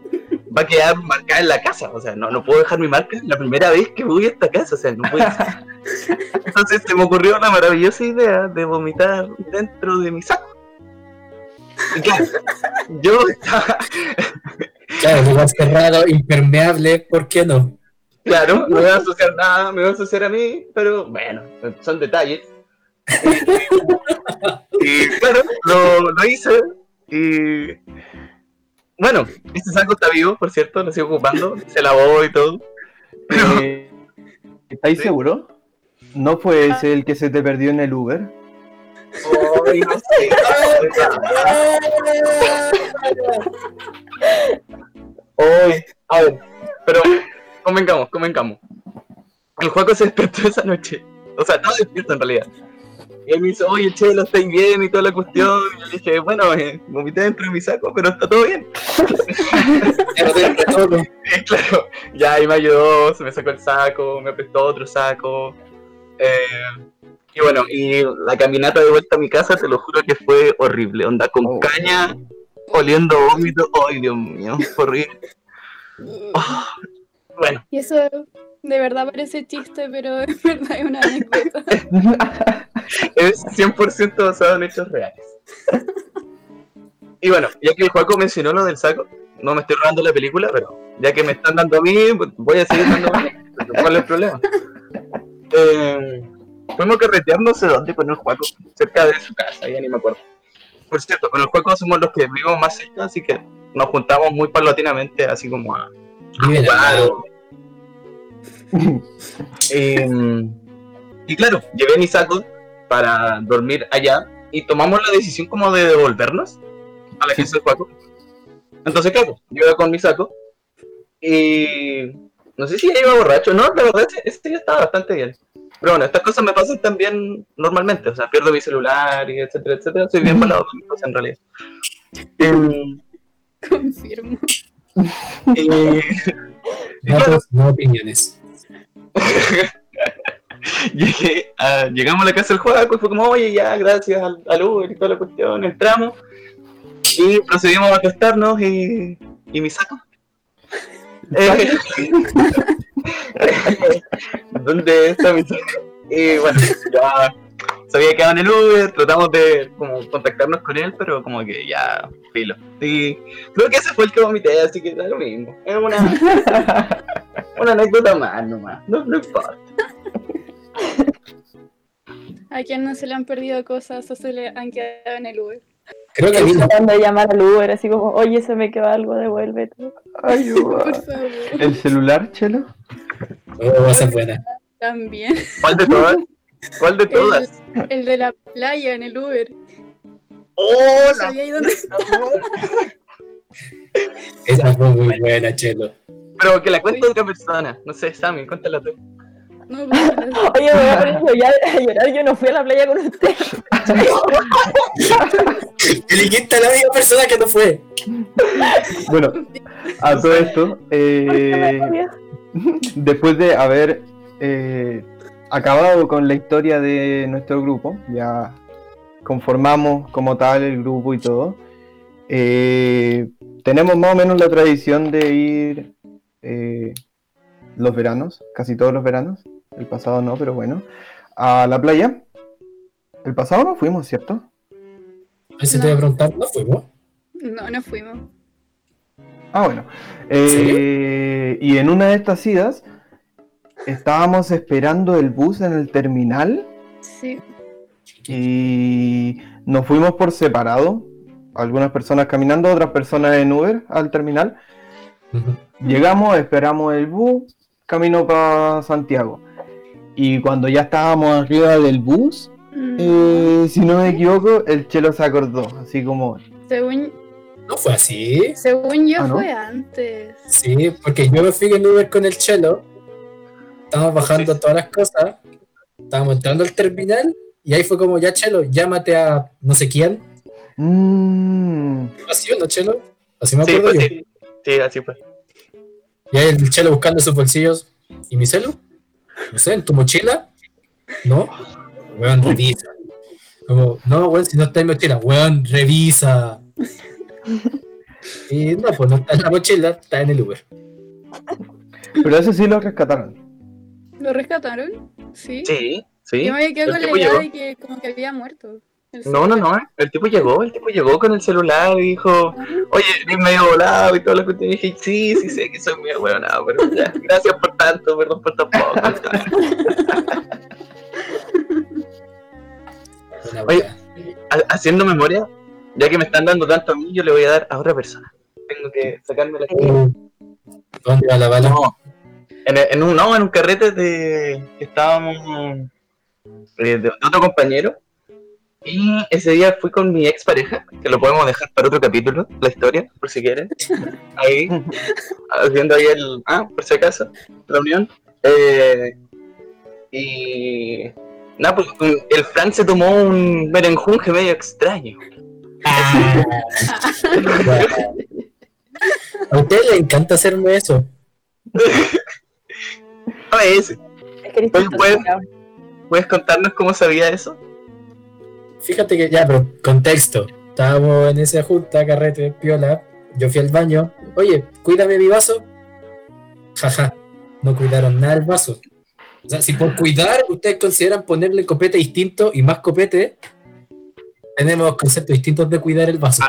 va a quedar marcada en la casa. O sea, no, no puedo dejar mi marca la primera vez que voy a esta casa. O sea, no puede ser. Entonces se me ocurrió la maravillosa idea de vomitar dentro de mi saco. Claro, yo estaba, Claro, lugar cerrado, impermeable, ¿por qué no? claro, no me voy a asociar nada, me voy a asociar a mí, pero bueno, son detalles. [laughs] Y claro, lo, lo hice y bueno, este saco está vivo, por cierto, lo sigo ocupando, [laughs] se lavó y todo. Eh, [laughs] ¿Estáis Sí. seguros? ¿No fue ese el que se te perdió en el Uber? Ay, no sé. [laughs] Ay, a ver, pero convengamos, convengamos. El juego se despertó esa noche. O sea, estaba despierto en realidad. Y él me dice, oye, Chelo, ¿estáis bien? Y toda la cuestión. Y yo le dije, bueno, eh, vomité dentro de mi saco, pero está todo bien. [laughs] [laughs] Claro, ya ahí me ayudó, se me sacó el saco, me prestó otro saco. eh, y bueno, y la caminata de vuelta a mi casa, te lo juro que fue horrible. Onda con Oh. caña, oliendo vómito. Ay, Dios mío, horrible. [laughs] Ah, bueno, Y eso de verdad parece chiste, pero [laughs] en verdad es una anécdota. [laughs] es 100% basado en hechos reales. Y bueno, ya que el Juaco mencionó lo del saco, no me estoy robando la película, pero ya que me están dando a mí, voy a seguir dando a mí. ¿Cuál es el problema? Eh, fuimos a carretear no sé dónde con el Juaco, cerca de su casa, ya ni me acuerdo. por cierto, con el juego somos los que vivimos más cerca, así que nos juntamos muy paulatinamente, así como a jugar. [laughs] Eh, y claro, llevé mi saco para dormir allá y tomamos la decisión como de devolvernos a la agencia del juego. Entonces, claro, yo iba con mi saco y no sé si ya iba borracho, no, la verdad ese, ese día estaba bastante bien. Pero bueno, estas cosas me pasan también normalmente, o sea, pierdo mi celular y etcétera, etcétera. Soy bien palado con mis cosas en realidad. Em, Confirmo. y- Datos, no opiniones. [laughs] Llegué a- llegamos a la casa del juego y fue como, oye, ya, gracias al, al Uber y toda la cuestión, entramos y procedimos a acostarnos y, y mi saco. [laughs] Eh, [laughs] ¿Dónde está mi saco? Y bueno, ya se había quedado en el Uber, tratamos de como contactarnos con él, pero como que ya, filo. Y creo que ese fue el que vomité, así que da lo mismo. Es una, una anécdota más nomás, no, no importa. A quien no se le han perdido cosas o se le han quedado en el Uber. Creo que a mí no. Tratando de llamar al Uber, así como, oye, se me quedó algo, devuélvete. Ayuda. Por favor. ¿El celular, Chelo? Oh, esa es buena. También. ¿Cuál de todas? ¿Cuál de todas? El, el de la playa en el Uber. ¡Oh, la ¿Sabía ahí dónde Esa fue muy buena, Chelo. Pero que la cuente otra persona. No sé, Sammy, cuéntala tú. No, no- [laughs] Oye, me voy a poner a llorar, a llorar, yo no fui a la playa con usted. [laughs] Elegiste a la única persona que no fue. Bueno, a todo esto, eh, después de haber eh, acabado con la historia de nuestro grupo, ya conformamos como tal el grupo y todo, eh, tenemos más o menos la tradición de ir eh, los veranos, casi todos los veranos, el pasado no, pero bueno, a la playa. El pasado no fuimos, ¿cierto? Eso te voy a preguntar, ¿no fuimos? no, no fuimos. Ah, bueno. Eh, y en una de estas idas estábamos esperando el bus en el terminal Sí. y nos fuimos por separado. Algunas personas caminando, otras personas en Uber al terminal. Ujú. Llegamos, esperamos el bus, camino para Santiago. Y cuando ya estábamos arriba del bus, Mm, eh, si no me equivoco, el chelo se acordó. Así como, Según, No fue así. según yo Ah, ¿no? fue antes. Sí, porque yo me fui en Uber con el Chelo. Estábamos bajando todas las cosas. Estábamos entrando al terminal. Y ahí fue como, ya Chelo, llámate a no sé quién. "Mm, Así, ¿no, Chelo? Así me Sí, acuerdo pues yo. sí. Sí, así fue. Y ahí el Chelo buscando sus bolsillos. ¿Y mi celo? No sé, ¿en tu mochila? No. Weón, revisa. Como, no, weón, si no está en mi mochila. Weón, revisa. Y no, pues no está en la mochila, está en el Uber. Pero eso sí lo rescataron. ¿Lo rescataron? Sí. Sí, sí. Yo me había quedado El con la idea de que como que había muerto. No, no, no. El tipo llegó, el tipo llegó con el celular y dijo, oye, eres medio volado y todo lo que te dije. Sí, sí, sé que soy medio huevonado, pero ya, gracias por tanto, perdón por tan poco. [laughs] Una Oye, Haciendo memoria, ya que me están dando tanto a mí, yo le voy a dar a otra persona. Tengo que sacarme la ¿Dónde va la bala? No, en, en un, no, en un carrete de que estábamos eh, de, de otro compañero. Y ese día fui con mi expareja, que lo podemos dejar para otro capítulo, la historia, por si quieren. [laughs] Ahí, haciendo ahí el. Ah, por si acaso, la unión. Eh, y. Nada, pues el Frank se tomó un merenjunje medio extraño. Ah. [laughs] A usted le encanta hacerme eso. [laughs] A. ¿puedes contarnos cómo sabía eso? Fíjate que ya, pero contexto. Estábamos en esa junta, carrete, piola. Yo fui al baño. Oye, cuídame mi vaso. Jaja, no cuidaron nada el vaso. O sea, si por cuidar ustedes consideran ponerle copete distinto y más copete, tenemos conceptos distintos de cuidar el vaso.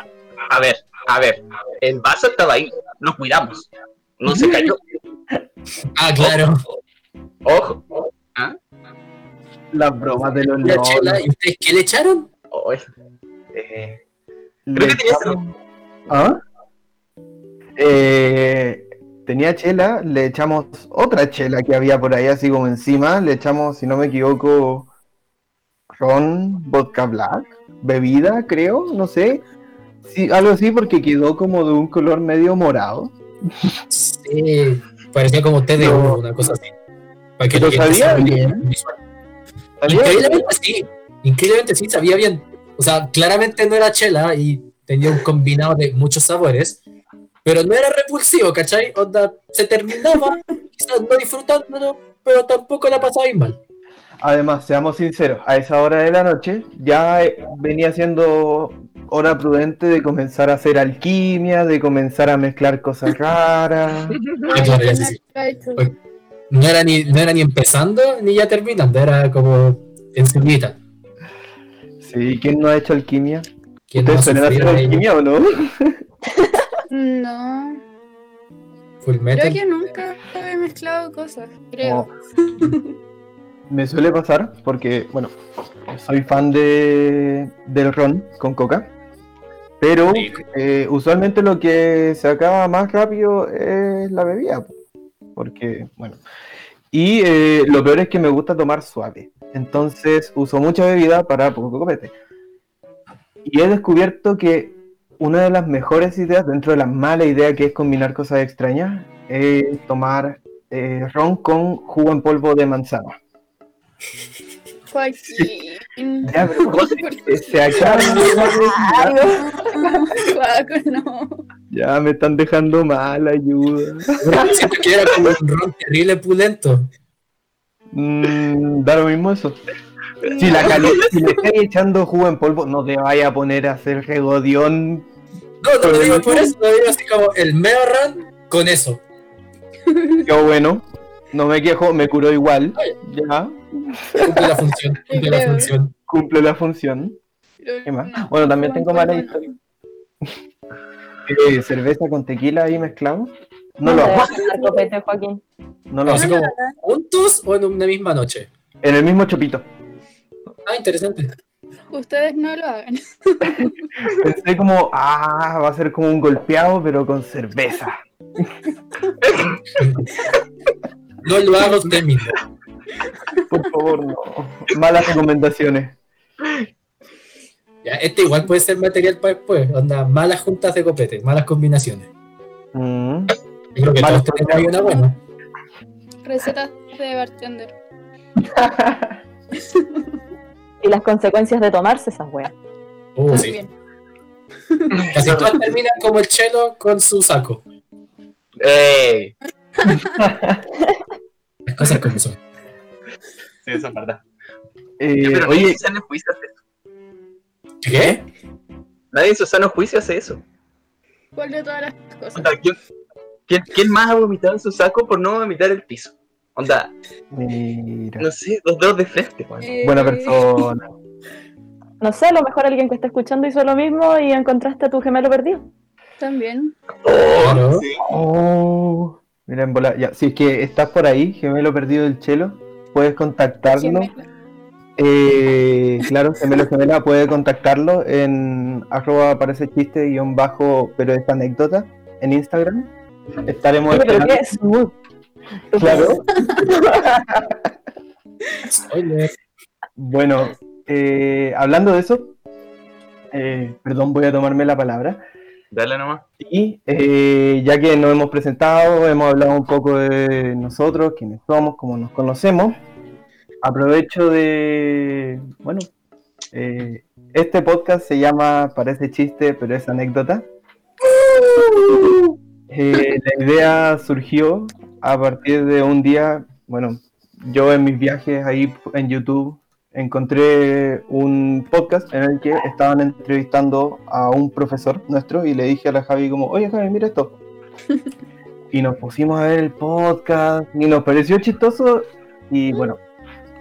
A ver, a ver, el vaso estaba ahí, lo cuidamos, no se cayó. Ah, claro. Ojo, Las bromas de los La chela, ¿y ustedes qué le echaron? Oye, eh, Creo que tenías echamos- ¿Ah? Eh, tenía chela, le echamos otra chela que había por ahí, así como encima. Le echamos, si no me equivoco, ron, vodka black, bebida, creo, no sé. Sí, algo así porque quedó como de un color medio morado. Sí, parecía como té de No. una cosa así. Para que la gente sabía bien. visual. Increíblemente sí, increíblemente sí, sabía bien. O sea, claramente no era chela y tenía un combinado de muchos sabores, pero no era repulsivo, ¿cachai? Onda, se terminaba, [laughs] quizás no disfrutándolo, pero tampoco la pasaba mal. Además, seamos sinceros, a esa hora de la noche ya eh, venía siendo hora prudente de comenzar a hacer alquimia, de comenzar a mezclar cosas raras. Claro, ya sí, sí. No era, ni, no era ni empezando ni ya terminando, era como enseguida. Sí, ¿quién no ha hecho alquimia? ¿Quién no ¿Ustedes suelen hacer alquimia o no? No, Full creo que nunca he mezclado cosas, creo. Me suele pasar porque, bueno, soy fan de, del ron con coca, pero eh, usualmente lo que se acaba más rápido es la bebida, porque, bueno, y eh, lo peor es que me gusta tomar suave, entonces uso mucha bebida para poco copete. Y he descubierto que una de las mejores ideas, dentro de la mala idea que es combinar cosas extrañas, es tomar eh, ron con jugo en polvo de manzana. Joaquín. Ya, pero [laughs] ¿cómo se, acaba ya, Juaco, no. ya me están dejando mal, ayuda. Siento que era como un ron terrible pulento. Mm, da lo mismo eso. Si, la cali- si le estáis echando jugo en polvo, no te vaya a poner a hacer regodión. No, no lo digo por eso, lo digo así como el meo ron con eso. Qué bueno. No me quejo, me curó igual. Ya, Cumple la función, cumple la función. cumple la función. ¿Qué más? Bueno, también tengo mala historia. Eh, cerveza con tequila ahí mezclado. No lo hago. copete, Joaquín. No lo hago. como juntos o en una misma noche. En el mismo chopito. Ah, interesante. Ustedes no lo hagan. Pensé como, ah, va a ser como un golpeado, pero con cerveza. [laughs] No lo haga usted mismo. Por favor, no. Malas recomendaciones. Ya, este igual puede ser material para después. Onda, malas juntas de copete, malas combinaciones. Mm. Yo creo que Malas todos tenemos ahí una buena. [laughs] Recetas de bartender. [laughs] Y las consecuencias de tomarse esas weas. Uh, sí. Bien. Casi todas terminan como el chelo con su saco. ¡Ey! Las cosas como son. Sí, eso es verdad. Eh, Pero oye, nadie en su sano juicio hace eso. ¿Qué? Nadie en su sano juicio hace eso. ¿Cuál de todas las cosas? Onda, ¿quién, quién, quién más ha vomitado en su saco por no vomitar el piso? Onda, mira, no sé, dos dedos de frente. Eh, buena persona. [laughs] No sé, a lo mejor alguien que está escuchando hizo lo mismo y encontraste a tu gemelo perdido. También. Sí. Oh, mira, en bola. Ya, si es que estás por ahí, gemelo perdido del chelo, puedes contactarlo. Eh, claro, gemelo gemela puede contactarlo en arroba parece chiste guion bajo, pero es anécdota en Instagram. Estaremos pero qué smooth. Claro. [laughs] Bueno, eh, hablando de eso, eh, perdón, voy a tomarme la palabra. Dale nomás. Y eh, ya que nos hemos presentado, hemos hablado un poco de nosotros, quiénes somos, cómo nos conocemos, aprovecho de, bueno, eh, este podcast se llama Parece chiste, pero es anécdota. Eh, la idea surgió a partir de un día, bueno, yo en mis viajes ahí en YouTube encontré un podcast en el que estaban entrevistando a un profesor nuestro y le dije a la Javi como, oye Javi, mira esto. [laughs] y nos pusimos a ver el podcast y nos pareció chistoso y bueno,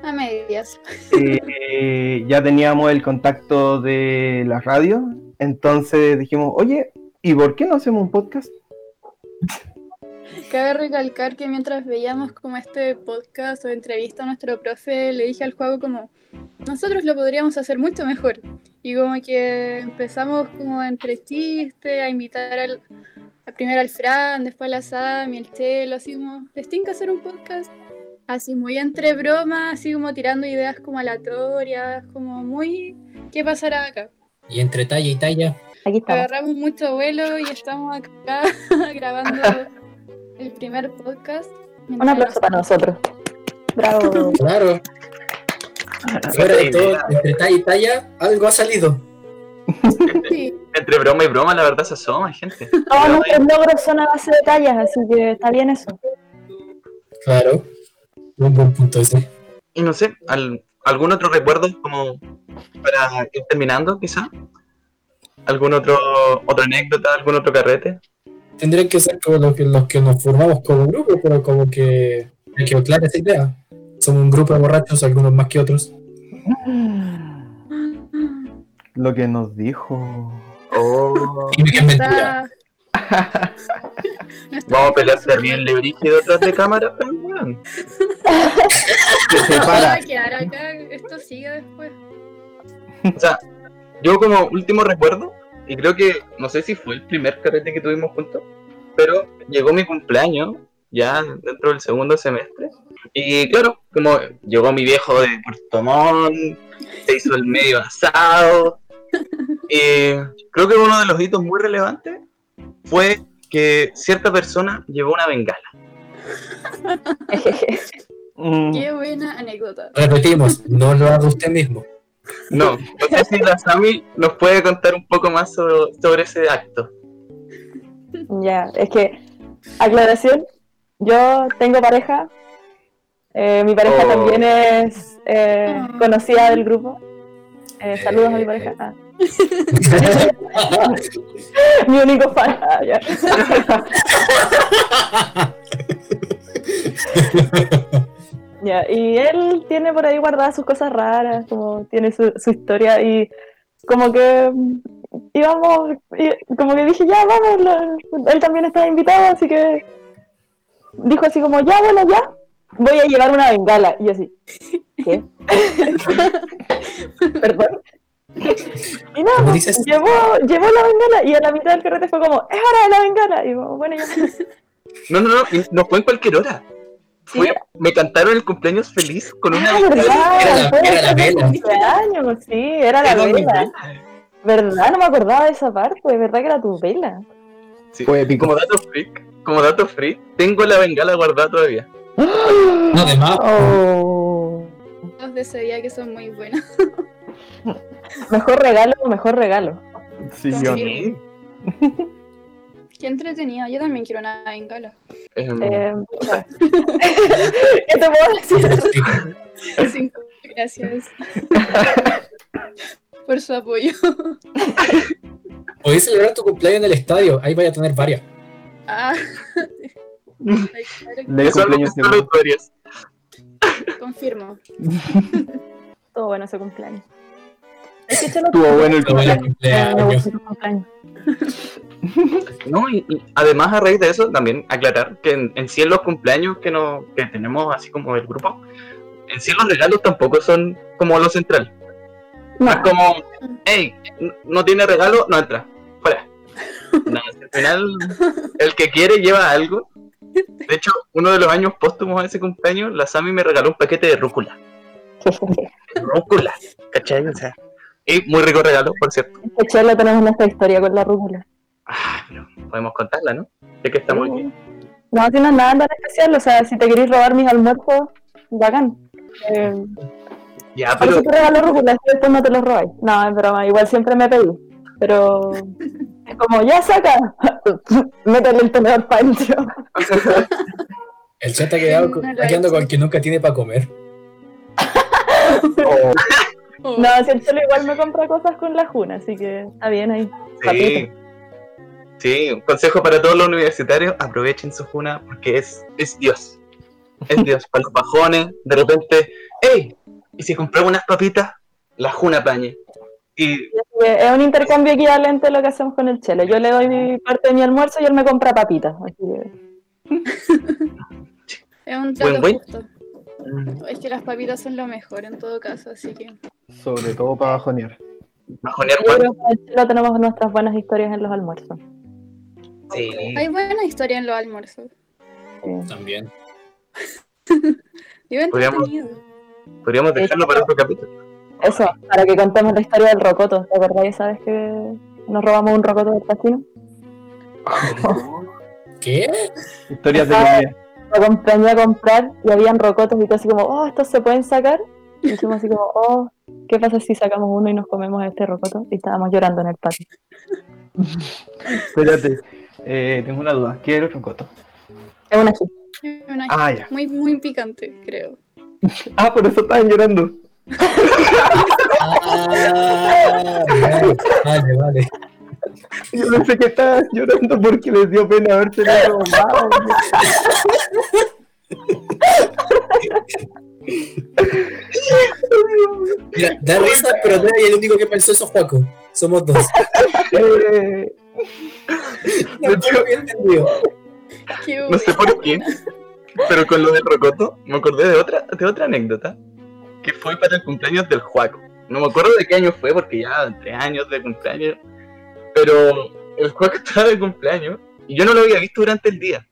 A medias. eh, ya teníamos el contacto de la radio, entonces dijimos, oye, ¿y por qué no hacemos un podcast? Cabe recalcar que mientras veíamos como este podcast o entrevista a nuestro profe, le dije al juego como, nosotros lo podríamos hacer mucho mejor. Y como que empezamos como entre chistes, a invitar al, a primero al Fran, después a la Sam y el Chelo, así como, les tengo que hacer un podcast. Así muy entre bromas, así como tirando ideas como aleatorias, como muy, ¿qué pasará acá? Y entre talla y talla, Aquí estamos. Agarramos mucho vuelo y estamos acá [laughs] grabando el primer podcast. Un aplauso para nosotros. Bravo. [laughs] claro. Fuera de todo, entre talla y talla, algo ha salido. Sí, Entre broma y broma, la verdad se asoma, gente. Todos nuestros logros son a base de tallas, así que está bien eso. Claro. Un buen punto ese. Y no sé, al- ¿algún otro recuerdo como para ir terminando, quizá? ¿Algún otro otra anécdota, algún otro carrete? Tendrían que ser como los que, los que nos formamos como grupo, pero como que me quedó clara esa idea. Somos un grupo de borrachos, algunos más que otros. Lo que nos dijo. Oh, Y [laughs] que es mentira. [laughs] vamos a pelear terrible brígido detrás de cámara, pero bueno. Que se para. esto sigue después. O sea, yo como último recuerdo, y creo que, no sé si fue el primer carrete que tuvimos juntos, pero llegó mi cumpleaños, ya dentro del segundo semestre, y claro, como llegó mi viejo de Puerto Montt, se hizo el medio asado, y creo que uno de los hitos muy relevantes fue que cierta persona llevó una bengala. [laughs] Mm, Qué buena anécdota. Repetimos, no lo haga usted mismo. No, no sé si la Sami nos puede contar un poco más sobre, sobre ese acto. Ya, es que, aclaración, yo tengo pareja. eh, mi pareja Oh. también es eh, conocida del grupo. Eh, saludos a mi pareja. Ah. [laughs] mi único fan. [laughs] Ya. Y él tiene por ahí guardadas sus cosas raras, como tiene su, su historia y como que íbamos, y como que dije, ya vamos, lo- él también está invitado, así que dijo así como, ya, bueno, ya, voy a llevar una bengala. Y yo así, ¿qué? [laughs] Perdón. Y nada, ¿Cómo pues, llevó, llevó la bengala y a la mitad del carrete fue como, es hora de la bengala. Y yo, bueno, ya. No, no, no, y no fue en cualquier hora. Fue, Sí. me cantaron el cumpleaños feliz con una Ah. Era la- era la de vela. cumpleaños, sí, era la Era vela. vela. ¿Verdad? No me acordaba de esa parte, ¿verdad que era tu vela? Sí. Fue épico. Como dato freak, como dato freak, tengo la bengala guardada todavía. No, además, Oh. Los de ese día que son muy buenos. Mejor regalo, mejor regalo. Sí, Sí. yo- Sí. Qué entretenido. Yo también quiero una bengala. Eh, ¿Qué [laughs] te puedo decir? Cinco. Gracias. Por su apoyo. podéis celebrar tu cumpleaños en el estadio, ahí vaya a tener varias. Ah. [laughs] Son cumpleaños de historias. Confirmo. Todo bueno ese cumpleaños. Es que Chelo Estuvo bueno el cumpleaños. Cumpleaños. [laughs] No, y, y además a raíz de eso también aclarar que en, en sí en los cumpleaños que, no, que tenemos así como el grupo, en sí los regalos tampoco son como lo central. No es como, hey, no tiene regalo, no entra, fuera. [laughs] No, al final el que quiere lleva algo. De hecho, uno de los años póstumos a ese cumpleaños, la Sami me regaló un paquete de rúcula. [laughs] Rúcula, ¿cachai? O sea, y muy rico regalo, por cierto. tenemos nuestra historia con la rúcula. Ah, pero podemos contarla, ¿no? Ya que estamos aquí. No, si no es nada tan especial, o sea, si te querés robar mis almuerzos, bacán. Eh, Ya, por pero eso te regalo rúcula, después no te los robáis. No, es broma, igual siempre me pedí. Pero [laughs] es como, ya saca, [laughs] métele el tenedor para adentro. El chat ha quedado con, con que nunca tiene para comer. Oh, Oh, [laughs] No, si el Chelo igual me compra cosas con la Juna, así que está bien ahí. Sí. Sí, un consejo para todos los universitarios, aprovechen su juna porque es, es Dios. Es Dios. Para los bajones, de repente, ¡Ey! Y si compramos unas papitas, la juna pañe. Y que Es un intercambio equivalente a lo que hacemos con el Chelo. Yo le doy mi parte de mi almuerzo y él me compra papitas. [laughs] Es un trato Buen, buen. justo. Es que las papitas son lo mejor en todo caso, así que. sobre todo para bajonear. Bajonear en Chile tenemos nuestras buenas historias en los almuerzos. Sí. Hay buena historia en los almuerzos. También. [laughs] Yo Podríamos-. Podríamos dejarlo para otro capítulo. Eso, para que contemos la historia del rocoto. ¿Te acordás esa vez que nos robamos un rocoto del casino? [laughs] ¿Qué? Historias de. Colombia. Lo acompañé a comprar y habían rocotos y todo así como, oh, estos se pueden sacar. Y dijimos así como, oh, ¿qué pasa si sacamos uno y nos comemos este rocoto? Y estábamos llorando en el patio. [laughs] Espérate, eh, tengo una duda. ¿Qué era el rocoto? Es una chip. Una- Ah, ya. Muy, muy picante, creo. [laughs] Ah, por eso estaban llorando. Ah, vale, vale, vale. Yo pensé que estaban llorando porque les dio pena haberse robado. Mira, [laughs] da risa, pero no es el único que pensó eso, Juaco. Somos dos. [laughs] Eh, [laughs] No entendido. Qué No sé por qué, pero con lo del rocoto me acordé de otra, de otra anécdota que fue para el cumpleaños del Juaco. No me acuerdo de qué año fue porque ya tres años de cumpleaños, pero el Juaco [laughs] estaba de cumpleaños y yo no lo había visto durante el día.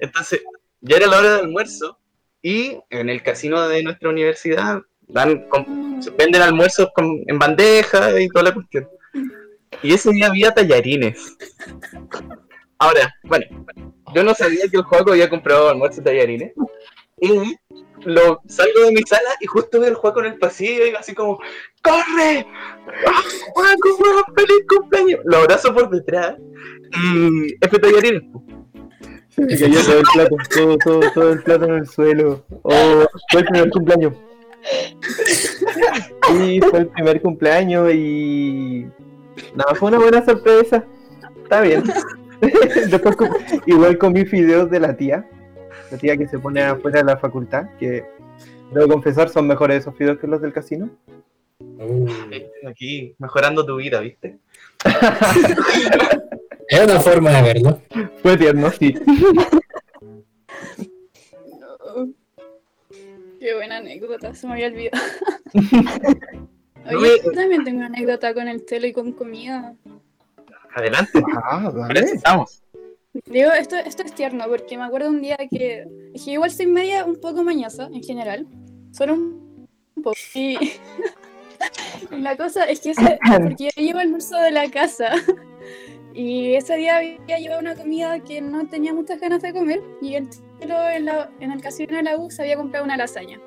Entonces ya era la hora del almuerzo y en el casino de nuestra universidad dan com- venden almuerzos con- en bandeja y toda la cuestión. Y ese día había tallarines. Ahora, bueno, yo no sabía que el Juaco había comprado almuerzo de tallarines. Y lo salgo de mi sala y justo veo al Juaco en el pasillo y así como, ¡Corre! ¡Ah, Juaco, weón, feliz cumpleaños! Lo abrazo por detrás y se me cayó todo el plato, todo, todo, todo el plato en el suelo. Oh, fue el primer cumpleaños. Sí, fue el primer cumpleaños y. Nada, fue una buena sorpresa. Está bien. [laughs] Después igual comí fideos de la tía. La tía que se pone afuera de la facultad, que debo confesar son mejores esos fideos que los del casino. Uh, Aquí mejorando tu vida, ¿viste? [laughs] es una forma de verlo. Fue tierno, sí. No. [laughs] Qué buena anécdota, se me había olvidado. No Oye, me- yo también tengo una anécdota con el telo y con comida. Adelante, Ah, estamos. Digo, esto, esto es tierno porque me acuerdo un día que, que igual soy media un poco mañosa en general. Solo un, un poco. Y, y [laughs] la cosa es que ese, porque yo llevo almuerzo de la casa y ese día había llevado una comida que no tenía muchas ganas de comer y el telo en, la- en el casino de la U se había comprado una lasaña.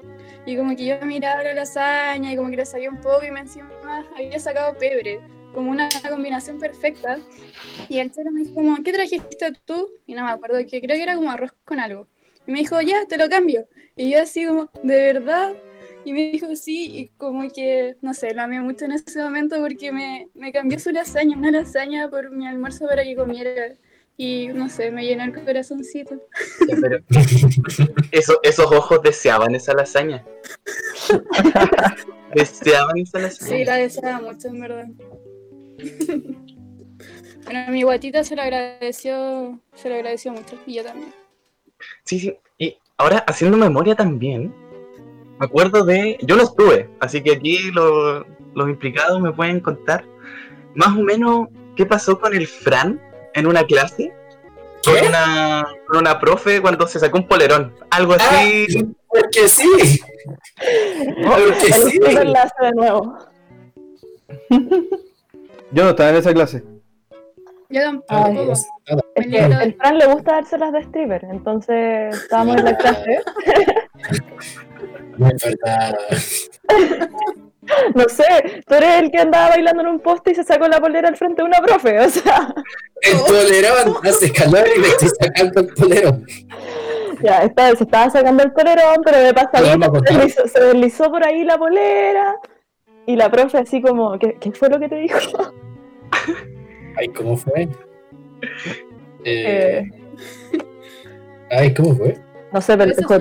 Y como que yo miraba la lasaña y como que le sabía un poco y me encima había sacado pebre, como una combinación perfecta. Y el chero me dijo como, ¿qué trajiste tú? Y no me acuerdo, que creo que era como arroz con algo. Y me dijo, ya, te lo cambio. Y yo así como, ¿de verdad? Y me dijo, sí, y como que, no sé, lo amé mucho en ese momento porque me, me cambió su lasaña, una lasaña por mi almuerzo para que comiera. Y no sé, me llenó el corazoncito. Pero- Eso- esos ojos deseaban esa lasaña. [laughs] deseaban esa lasaña. Sí, la deseaba mucho, en verdad. Bueno, mi guatita se lo agradeció, se lo agradeció mucho, y yo también. Sí, sí. Y ahora, haciendo memoria también, me acuerdo de. Yo no estuve, así que aquí lo- los implicados me pueden contar más o menos qué pasó con el Fran en una clase. Con una, con una profe cuando se sacó un polerón. Algo así. Porque sí. Porque El sí. de nuevo. [laughs] Yo no estaba en esa clase. Yo tampoco. Ay, Dios. Es que el Fran le gusta dárselas de stripper, entonces estábamos en la [laughs] clase. No es [laughs] verdad. No sé, tú eres el que andaba bailando en un poste y se sacó la polera al frente de una profe, o sea, El polerón hace calor y le estoy sacando el polerón. ya, esta vez se estaba sacando el polerón, pero de pasadita se contar. deslizó, se deslizó por ahí la polera y la profe así como, ¿qué, qué fue lo que te dijo? [laughs] Ay, ¿cómo fue? Eh, Eh, Ay, ¿cómo fue? no sé, pero se fue.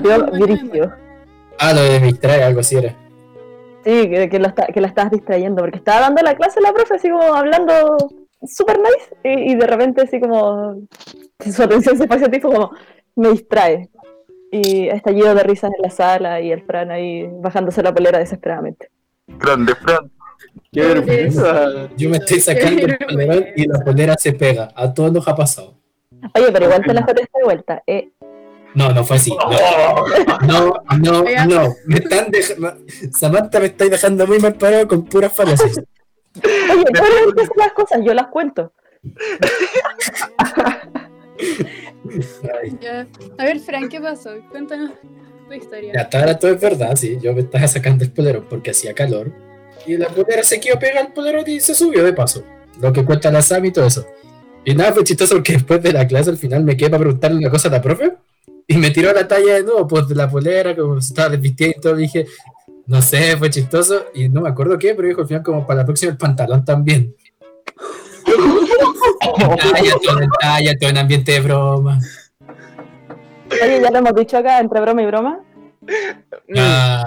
Ah, lo de Mistral, algo así era. Sí, que, que, la, está- que la estabas distrayendo, porque estaba dando la clase la profe así como hablando super nice y, y de repente así como su atención se fue hacia ti fue como me distrae y estallido de risas en la sala y el Fran ahí bajándose la polera desesperadamente. Grande Fran. ¡Qué vergüenza! Yo me estoy sacando el polerón y la polera se pega. A todos nos ha pasado. Oye, pero igual te la joteaste de vuelta. Eh, No, no fue así. No, [laughs] no, no, no. Me están dejando. Samantha me estáis dejando muy mal parado con puras falacias. oye, no dices las cosas, yo las cuento. Ya. A ver, Fran, ¿qué pasó? Cuéntanos tu historia. Ya, ahora todo es verdad, sí. Yo me estaba sacando el polerón porque hacía calor. Y la polera se quedó pegada al polerón y se subió de paso. Lo que cuenta la Sam y todo eso. Y nada, fue chistoso porque después de la clase al final me quedé para preguntarle una cosa a la profe. Y [laughs] me tiró la talla de nuevo, pues de la polera, como se estaba desvistiendo y todo. Dije, no sé, fue chistoso. Y no me acuerdo qué, pero dijo al final como para la próxima el pantalón también. talla, todo en ambiente de broma. Oye, ya lo hemos dicho acá, entre broma y broma. Ah,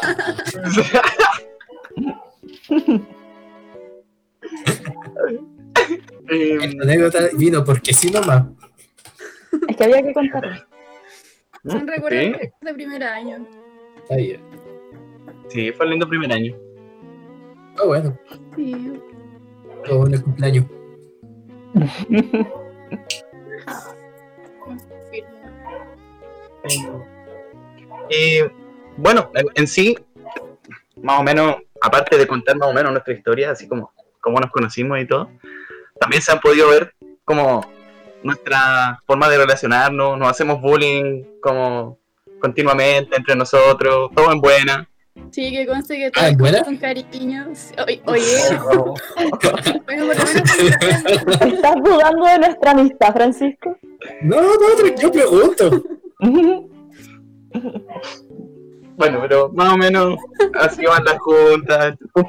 [laughs] esta anécdota vino porque sí nomás. Es que había que contarlo. Son recuerdos ¿Sí? de primer año. Está bien. sí, fue el lindo primer año. Ah, bueno, Sí. todo bueno el cumpleaños. Y [laughs] bueno, en, en sí, más o menos, aparte de contar más o menos nuestra historia, así como cómo nos conocimos y todo, también se han podido ver como nuestra forma de relacionarnos, nos hacemos bullying como continuamente entre nosotros, todo en buena. Sí, que conste que Ah, ¿es todos buena? con cariño. Sí, Oye, [laughs] oye, bueno, por lo menos [laughs] ¿Estás dudando de nuestra amistad, Francisco? No, no, yo pregunto. [laughs] Bueno, pero más o menos así van las juntas, un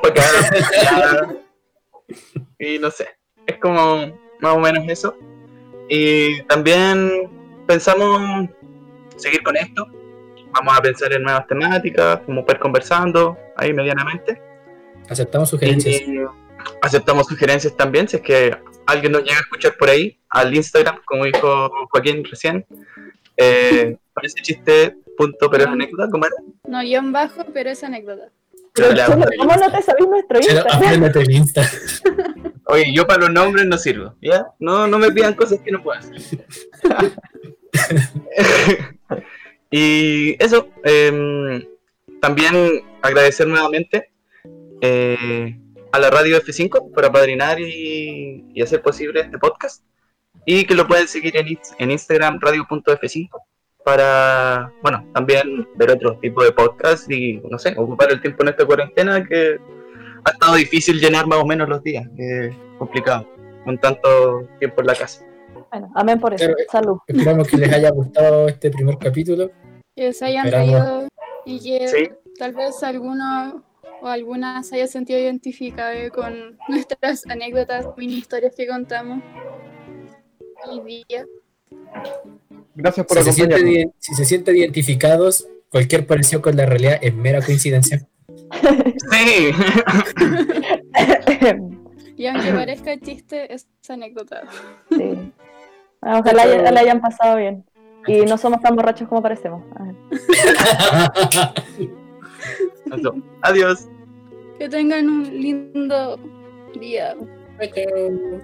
y no sé, es como más o menos eso. Y también pensamos seguir con esto, vamos a pensar en nuevas temáticas, como ir conversando ahí medianamente. Aceptamos sugerencias. Y aceptamos sugerencias también, si es que alguien nos llega a escuchar por ahí, al Instagram, como dijo Joaquín recién. Eh, [laughs] parece chiste, punto, pero es anécdota, ¿cómo era? no guion bajo, pero es anécdota. Pero. ¿Cómo no te sabéis nuestro Insta. [laughs] Oye, yo para los nombres no sirvo, ¿ya? No, no me pidan cosas que no puedo hacer. [laughs] y eso, em, también agradecer nuevamente eh, a la radio F5 por apadrinar y, y hacer posible este podcast. Y que lo pueden seguir en, en Instagram, radio.f5, para, bueno, también ver otro tipo de podcast y, no sé, ocupar el tiempo en esta cuarentena que ha estado difícil llenar más o menos los días. eh, complicado, con tanto tiempo en la casa. Bueno, amén por eso. Eh. Salud. Esperamos que les haya [laughs] gustado este primer capítulo. Que se hayan Esperamos. reído y que Sí. tal vez alguno o alguna se haya sentido identificado con [laughs] nuestras anécdotas, mini historias que contamos hoy día. Gracias por Si se, sienten, acompañarnos. si se sienten identificados, cualquier parecido con la realidad es mera coincidencia. Sí, Y aunque parezca chiste, es anécdota. Sí. Ah, Ojalá ya- la hayan pasado bien. Y no somos tan borrachos como parecemos. Ah. Adiós. Que tengan un lindo día. Chao.